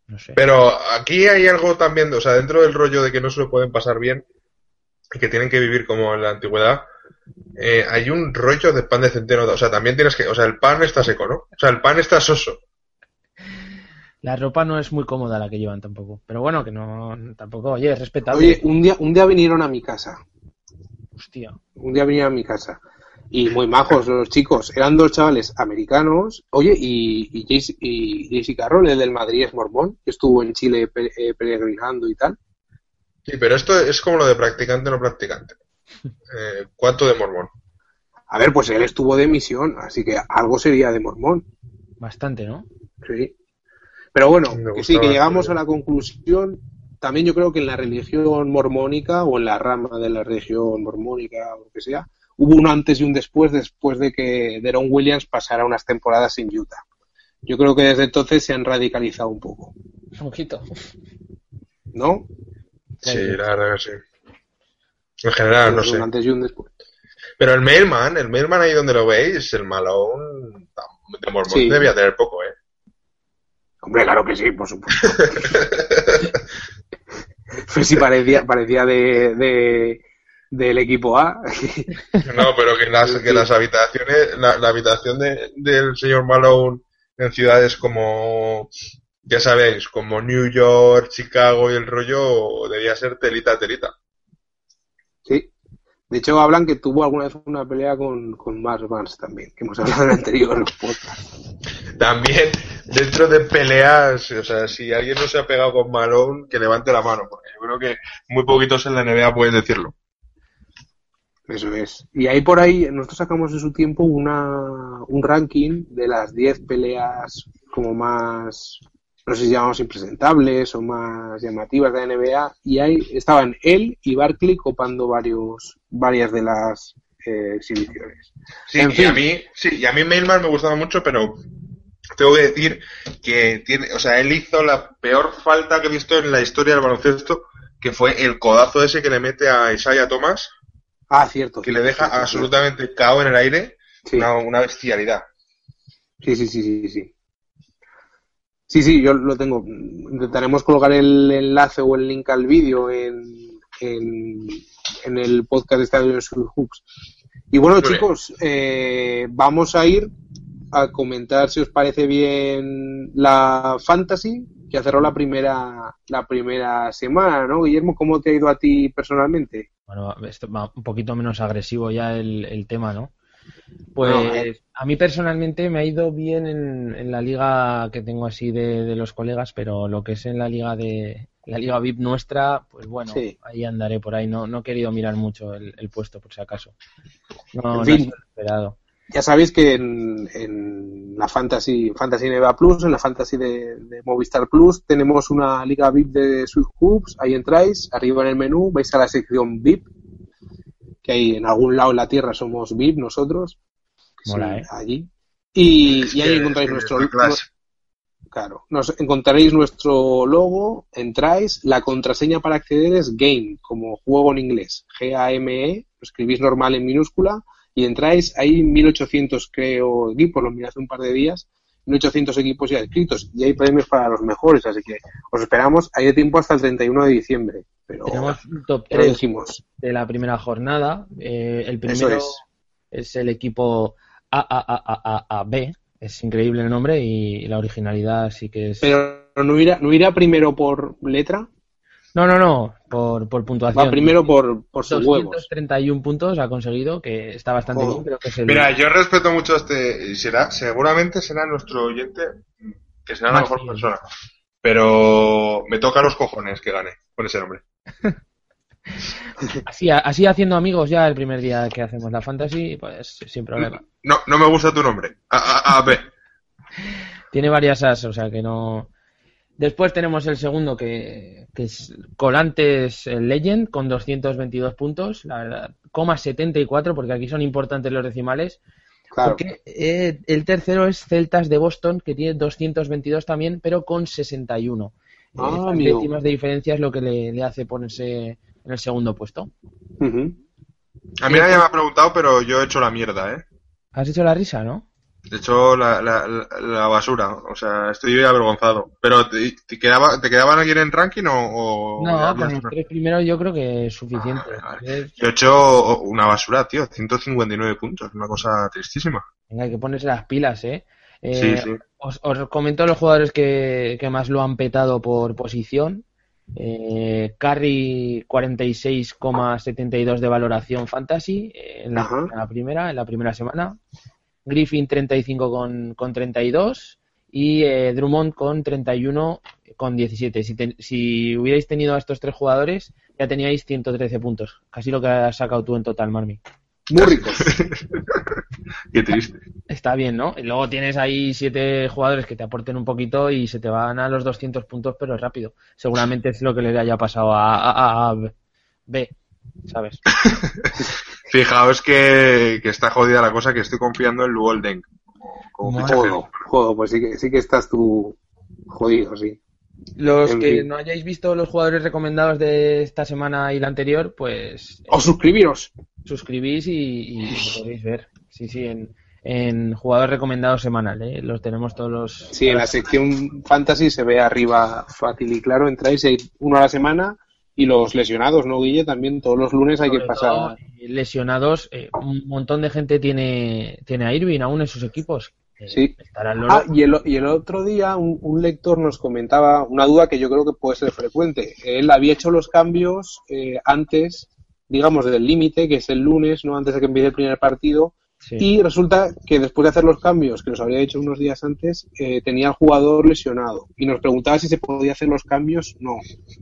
No sé. Pero aquí hay algo también, o sea, dentro del rollo de que no se lo pueden pasar bien y que tienen que vivir como en la antigüedad, eh, hay un rollo de pan de centeno. O sea, también tienes que. O sea, el pan está seco, ¿no? O sea, el pan está soso. La ropa no es muy cómoda la que llevan tampoco. Pero bueno, que no. Tampoco, oye, es respetable. Oye, un día, un día vinieron a mi casa. Hostia. Un día vinieron a mi casa. Y muy majos los chicos. Eran dos chavales americanos. Oye, y, y, Jessica Roll, el del Madrid es mormón, que estuvo en Chile eh, peregrinando y tal. Sí, pero esto es como lo de practicante o no practicante. Eh, ¿Cuánto de mormón? A ver, pues él estuvo de misión, así que algo sería de mormón. Bastante, ¿no? Sí. Pero bueno, que sí, que llegamos a la conclusión. También yo creo que en la religión mormónica o en la rama de la religión mormónica o lo que sea, hubo un antes y un después después de que Deron Williams pasara unas temporadas en Utah. Yo creo que desde entonces se han radicalizado un poco. Un poquito. ¿No? Sí, la verdad que sí. En general, no sé. Un antes y un después. Pero el Mailman, el Mailman ahí donde lo veis, el Malone, de Mormón debía tener poco, ¿eh? Hombre, claro que sí, por supuesto. <laughs> pues sí, parecía, parecía de, del equipo A. no, pero que las, que las habitaciones, la, habitación de, del señor Malone en ciudades como, ya sabéis, como New York, Chicago y el rollo, debía ser telita, telita. Sí, de hecho, hablan que tuvo alguna vez una pelea con, con Mars Vance también, que hemos hablado en el anterior podcast. También, dentro de peleas, o sea, si alguien no se ha pegado con Malone, que levante la mano, porque yo creo que muy poquitos en la NBA pueden decirlo. Eso es. Y ahí por ahí, nosotros sacamos en su tiempo una, un ranking de las 10 peleas como más no sé si llamamos impresentables o más llamativas de la NBA, y ahí estaban él y Barkley copando varios, varias de las eh, exhibiciones. Sí, y a mí, sí, y a mí Mailman me gustaba mucho, pero tengo que decir que tiene, o sea, él hizo la peor falta que he visto en la historia del baloncesto, que fue el codazo ese que le mete a Isaiah Thomas. Ah, cierto. Que le deja absolutamente cao en el aire. Una, una bestialidad. Sí, sí, sí, sí, sí. Sí, sí, yo lo tengo. Intentaremos colocar el enlace o el link al vídeo en, en, el podcast de Estadio Hooks. Y bueno, chicos, eh, vamos a ir a comentar si os parece bien la Fantasy, que cerró la primera, la primera semana, ¿no? Guillermo, ¿cómo te ha ido a ti personalmente? Bueno, esto va un poquito menos agresivo ya el, el tema, ¿no? Pues a mí personalmente me ha ido bien en, la liga que tengo así de, los colegas, pero lo que es en la liga de la liga VIP nuestra, pues bueno, ahí andaré por ahí. No, no he querido mirar mucho el, puesto por si acaso. No, en esperado. Ya sabéis que en, la Fantasy, Fantasy Neva Plus, en la Fantasy de, Movistar Plus, tenemos una liga VIP de Swift Hoops. Ahí entráis, arriba en el menú, vais a la sección VIP que hay en algún lado en la Tierra somos VIP nosotros, ¿eh? allí. Y, ahí encontráis nuestro Claro, nos encontraréis nuestro logo, entráis, la contraseña para acceder es game, como juego en inglés, G-A-M-E, lo escribís normal en minúscula y entráis, hay 1800 creo equipos, lo miré hace un par de días, 1800 equipos ya escritos y hay premios para los mejores, así que os esperamos, hay de tiempo hasta el 31 de diciembre. Pero Tenemos un top 3 de la primera jornada. Eh, el primero es. el equipo AAAAB. Es increíble el nombre y la originalidad sí que es. Pero no irá, no irá primero por letra. No, no, no, por, por puntuación. Va primero por, por sus huevos. 231 puntos ha conseguido, que está bastante Joder. bien. Creo que es el- Mira, yo respeto mucho a este, y será, seguramente será nuestro oyente, que será la mejor persona. Pero me toca los cojones que gane con ese nombre. así, así haciendo amigos ya el primer día que hacemos la fantasy, pues sin problema. No, no me gusta tu nombre. A, a, a ver. Tiene varias as, o sea que no. Después tenemos el segundo que, que es Colantes Legend con 222 puntos, la verdad, coma 74 porque aquí son importantes los decimales. Claro. Porque eh, el tercero es Celtas de Boston que tiene 222 también, pero con 61. Eh, Ah, amigo. décimas de diferencia es lo que le, le hace ponerse en el segundo puesto. A mí nadie me ha preguntado, pero yo he hecho la mierda, ¿eh? ¿Has hecho la risa, no? He hecho la, la, basura. O sea, estoy avergonzado. Pero, ¿te, te quedaba, ¿te quedaban alguien en ranking o...? o No, con los tres primeros yo creo que es suficiente. Vale. Entonces, Yo he hecho una basura, tío. 159 puntos. Una cosa tristísima. Venga, hay que ponerse las pilas, ¿eh? Eh, Sí, sí. Os, os comento los jugadores que, que más lo han petado por posición. Eh, Carry 46,72 de valoración fantasy eh, en la, en la primera, en la primera semana. Griffin 35 con, con 32 y eh, Drummond con 31 con 17. Si, te- si hubierais tenido a estos tres jugadores, ya teníais 113 puntos. Casi lo que has sacado tú en total, Marmi. Muy ricos. <laughs> Qué triste. Está bien, ¿no? Y luego tienes ahí siete jugadores que te aporten un poquito y se te van a los 200 puntos, pero rápido. Seguramente es lo que le haya pasado a, a- a B, ¿sabes? <laughs> Fijaos que, que está jodida la cosa que estoy confiando en Luolden. Como. Joder, joder, pues sí que, sí que estás tú jodido, sí. Los En que fin. no hayáis visto los jugadores recomendados de esta semana y la anterior, pues O suscribiros. suscribís y, y lo podéis ver. Sí, sí, en, en jugadores recomendados semanal, ¿eh? Los tenemos todos los... Sí, en la sección fantasy se ve arriba fácil y claro, entráis y hay uno a la semana y los lesionados, ¿no, Guille? También todos los lunes hay que pasar. todo, lesionados, eh, un montón de gente tiene, tiene a Irving aún en sus equipos. Eh, Sí. Ah, y el, y el otro día un, un lector nos comentaba una duda que yo creo que puede ser frecuente. Él había hecho los cambios eh, antes, digamos, del límite, que es el lunes, no antes de que empiece el primer partido, Sí. y resulta que después de hacer los cambios, que los habría hecho unos días antes, eh, tenía al jugador lesionado. Y nos preguntaba si se podía hacer los cambios. No.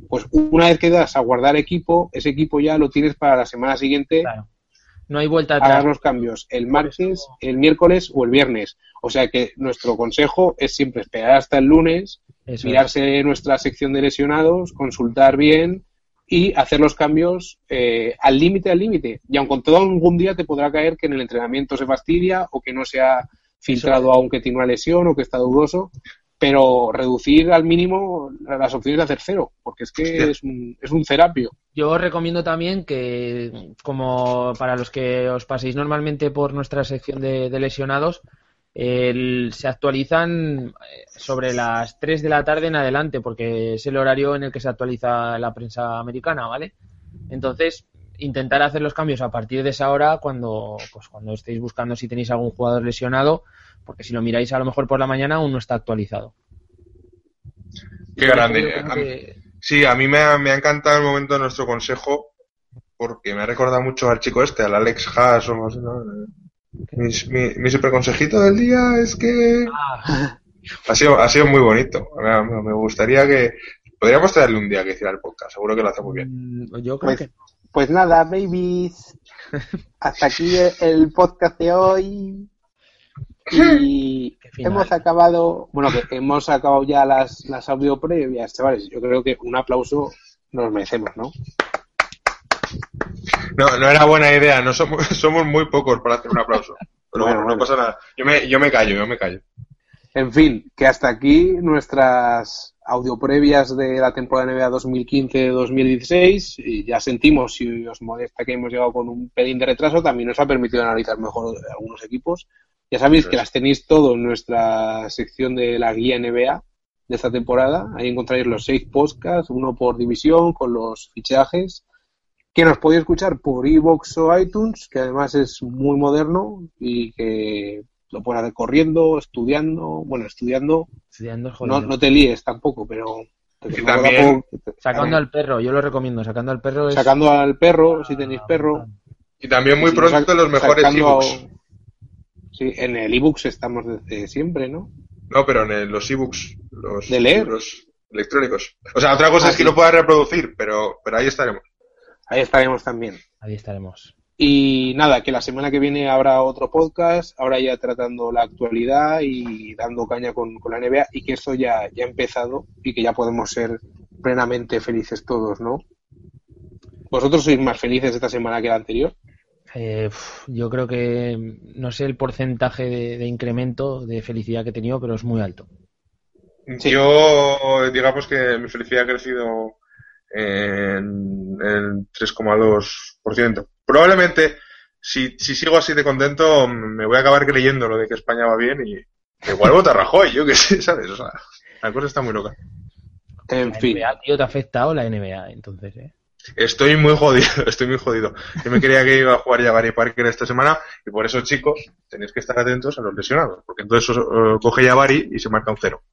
Pues una vez que das a guardar equipo, ese equipo ya lo tienes para la semana siguiente Claro. No hay vuelta hagas atrás. los cambios el martes, el miércoles o el viernes. O sea que nuestro consejo es siempre esperar hasta el lunes, Eso mirarse nuestra sección de lesionados, consultar bien y hacer los cambios eh, al límite, al límite. Y aunque todo algún día te podrá caer que en el entrenamiento se fastidia o que no se ha filtrado aún que tiene una lesión o que está dudoso, pero reducir al mínimo las opciones de hacer cero, porque es que es un, es un cerapio. Yo os recomiendo también que, como para los que os paséis normalmente por nuestra sección de, de lesionados, el- se actualizan eh, sobre las 3 de la tarde en adelante, porque es el horario en el que se actualiza la prensa americana, ¿vale? Entonces, intentar hacer los cambios a partir de esa hora cuando, pues, cuando estéis buscando si tenéis algún jugador lesionado, porque si lo miráis a lo mejor por la mañana aún no está actualizado. Qué grande. que- Sí, a mí me ha, me ha encantado el momento de nuestro consejo porque me ha recordado mucho al chico este, al Alex Haas o ¿no? Mi, mi, mi super consejito del día es que Ah, ha sido, ha sido muy bonito. Me, gustaría que podríamos traerle un día que hiciera el podcast, seguro que lo hace muy bien. mm, yo creo Pues, que pues nada, babies. Hasta <laughs> aquí el podcast de hoy. Y hemos acabado, bueno, que hemos acabado ya las, las audio previas, chavales. Yo creo que un aplauso nos merecemos, ¿no? No, no era buena idea, no somos, <laughs> somos muy pocos para hacer un aplauso. Pero Bueno, bueno, no pasa nada. Yo me, yo me callo, yo me callo. En fin, que hasta aquí nuestras audio previas de la temporada NBA 2015-2016. Y ya sentimos, si os molesta que hemos llegado con un pelín de retraso, también nos ha permitido analizar mejor algunos equipos. Ya sabéis que las tenéis todo en nuestra sección de la guía NBA de esta temporada. Ahí encontraréis los seis podcasts, uno por división, con los fichajes, que nos podéis escuchar por iVoox o iTunes, que además es muy moderno y que lo puedes hacer corriendo, estudiando, bueno, estudiando, estudiando es no, no te líes tampoco, pero Y también- Sacando al perro, yo lo recomiendo. Sacando al perro es. sacando al perro, si tenéis perro. Y también muy Si pronto sac- los mejores ebooks. Sí, en el ebooks estamos desde siempre, ¿no? No, pero en el- los ebooks, los ¿De leer? libros electrónicos. O sea, otra cosa Ah, es que sí. lo pueda reproducir, pero, pero ahí estaremos. Ahí estaremos también. Ahí estaremos. Y nada, que la semana que viene habrá otro podcast, ahora ya tratando la actualidad y dando caña con, con la NBA y que esto ya, ya ha empezado y que ya podemos ser plenamente felices todos, ¿no? ¿Vosotros sois más felices esta semana que la anterior? Eh, yo creo que no sé el porcentaje de, de incremento de felicidad que he tenido, pero es muy alto. Sí. Yo, digamos que mi felicidad ha crecido en, en 3,2%. Probablemente, si, si sigo así de contento, me voy a acabar creyendo lo de que España va bien y igual vota Rajoy, yo que sé, <laughs> ¿sabes? O sea, la cosa está muy loca. En La fin, NBA, tío, te ha afectado la NBA, entonces, ¿eh? Estoy muy jodido, <laughs> estoy muy jodido. Yo me creía que iba a jugar ya Barry Parker esta semana y por eso, chicos, tenéis que estar atentos a los lesionados, porque entonces coge ya Barry y se marca un cero.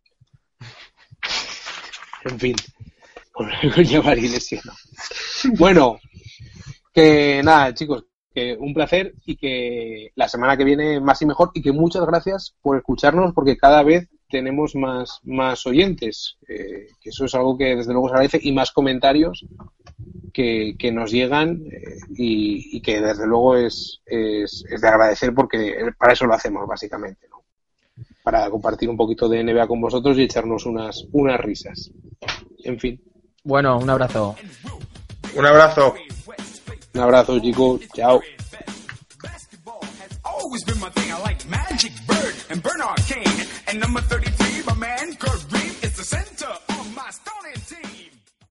en fin. Y lesionado. Bueno, que nada, chicos, que un placer y que la semana que viene más y mejor y que muchas gracias por escucharnos porque cada vez tenemos más, más oyentes, eh, que eso es algo que desde luego se agradece y más comentarios que, que nos llegan eh, y, y que desde luego es, es, es de agradecer porque para eso lo hacemos básicamente, ¿no? Para compartir un poquito de NBA con vosotros y echarnos unas, unas risas. En fin, Bueno, un abrazo. Un abrazo. un abrazo chicos, chao. always been my thing. I like Magic Bird and Bernard Kane and number 33, my man Kurt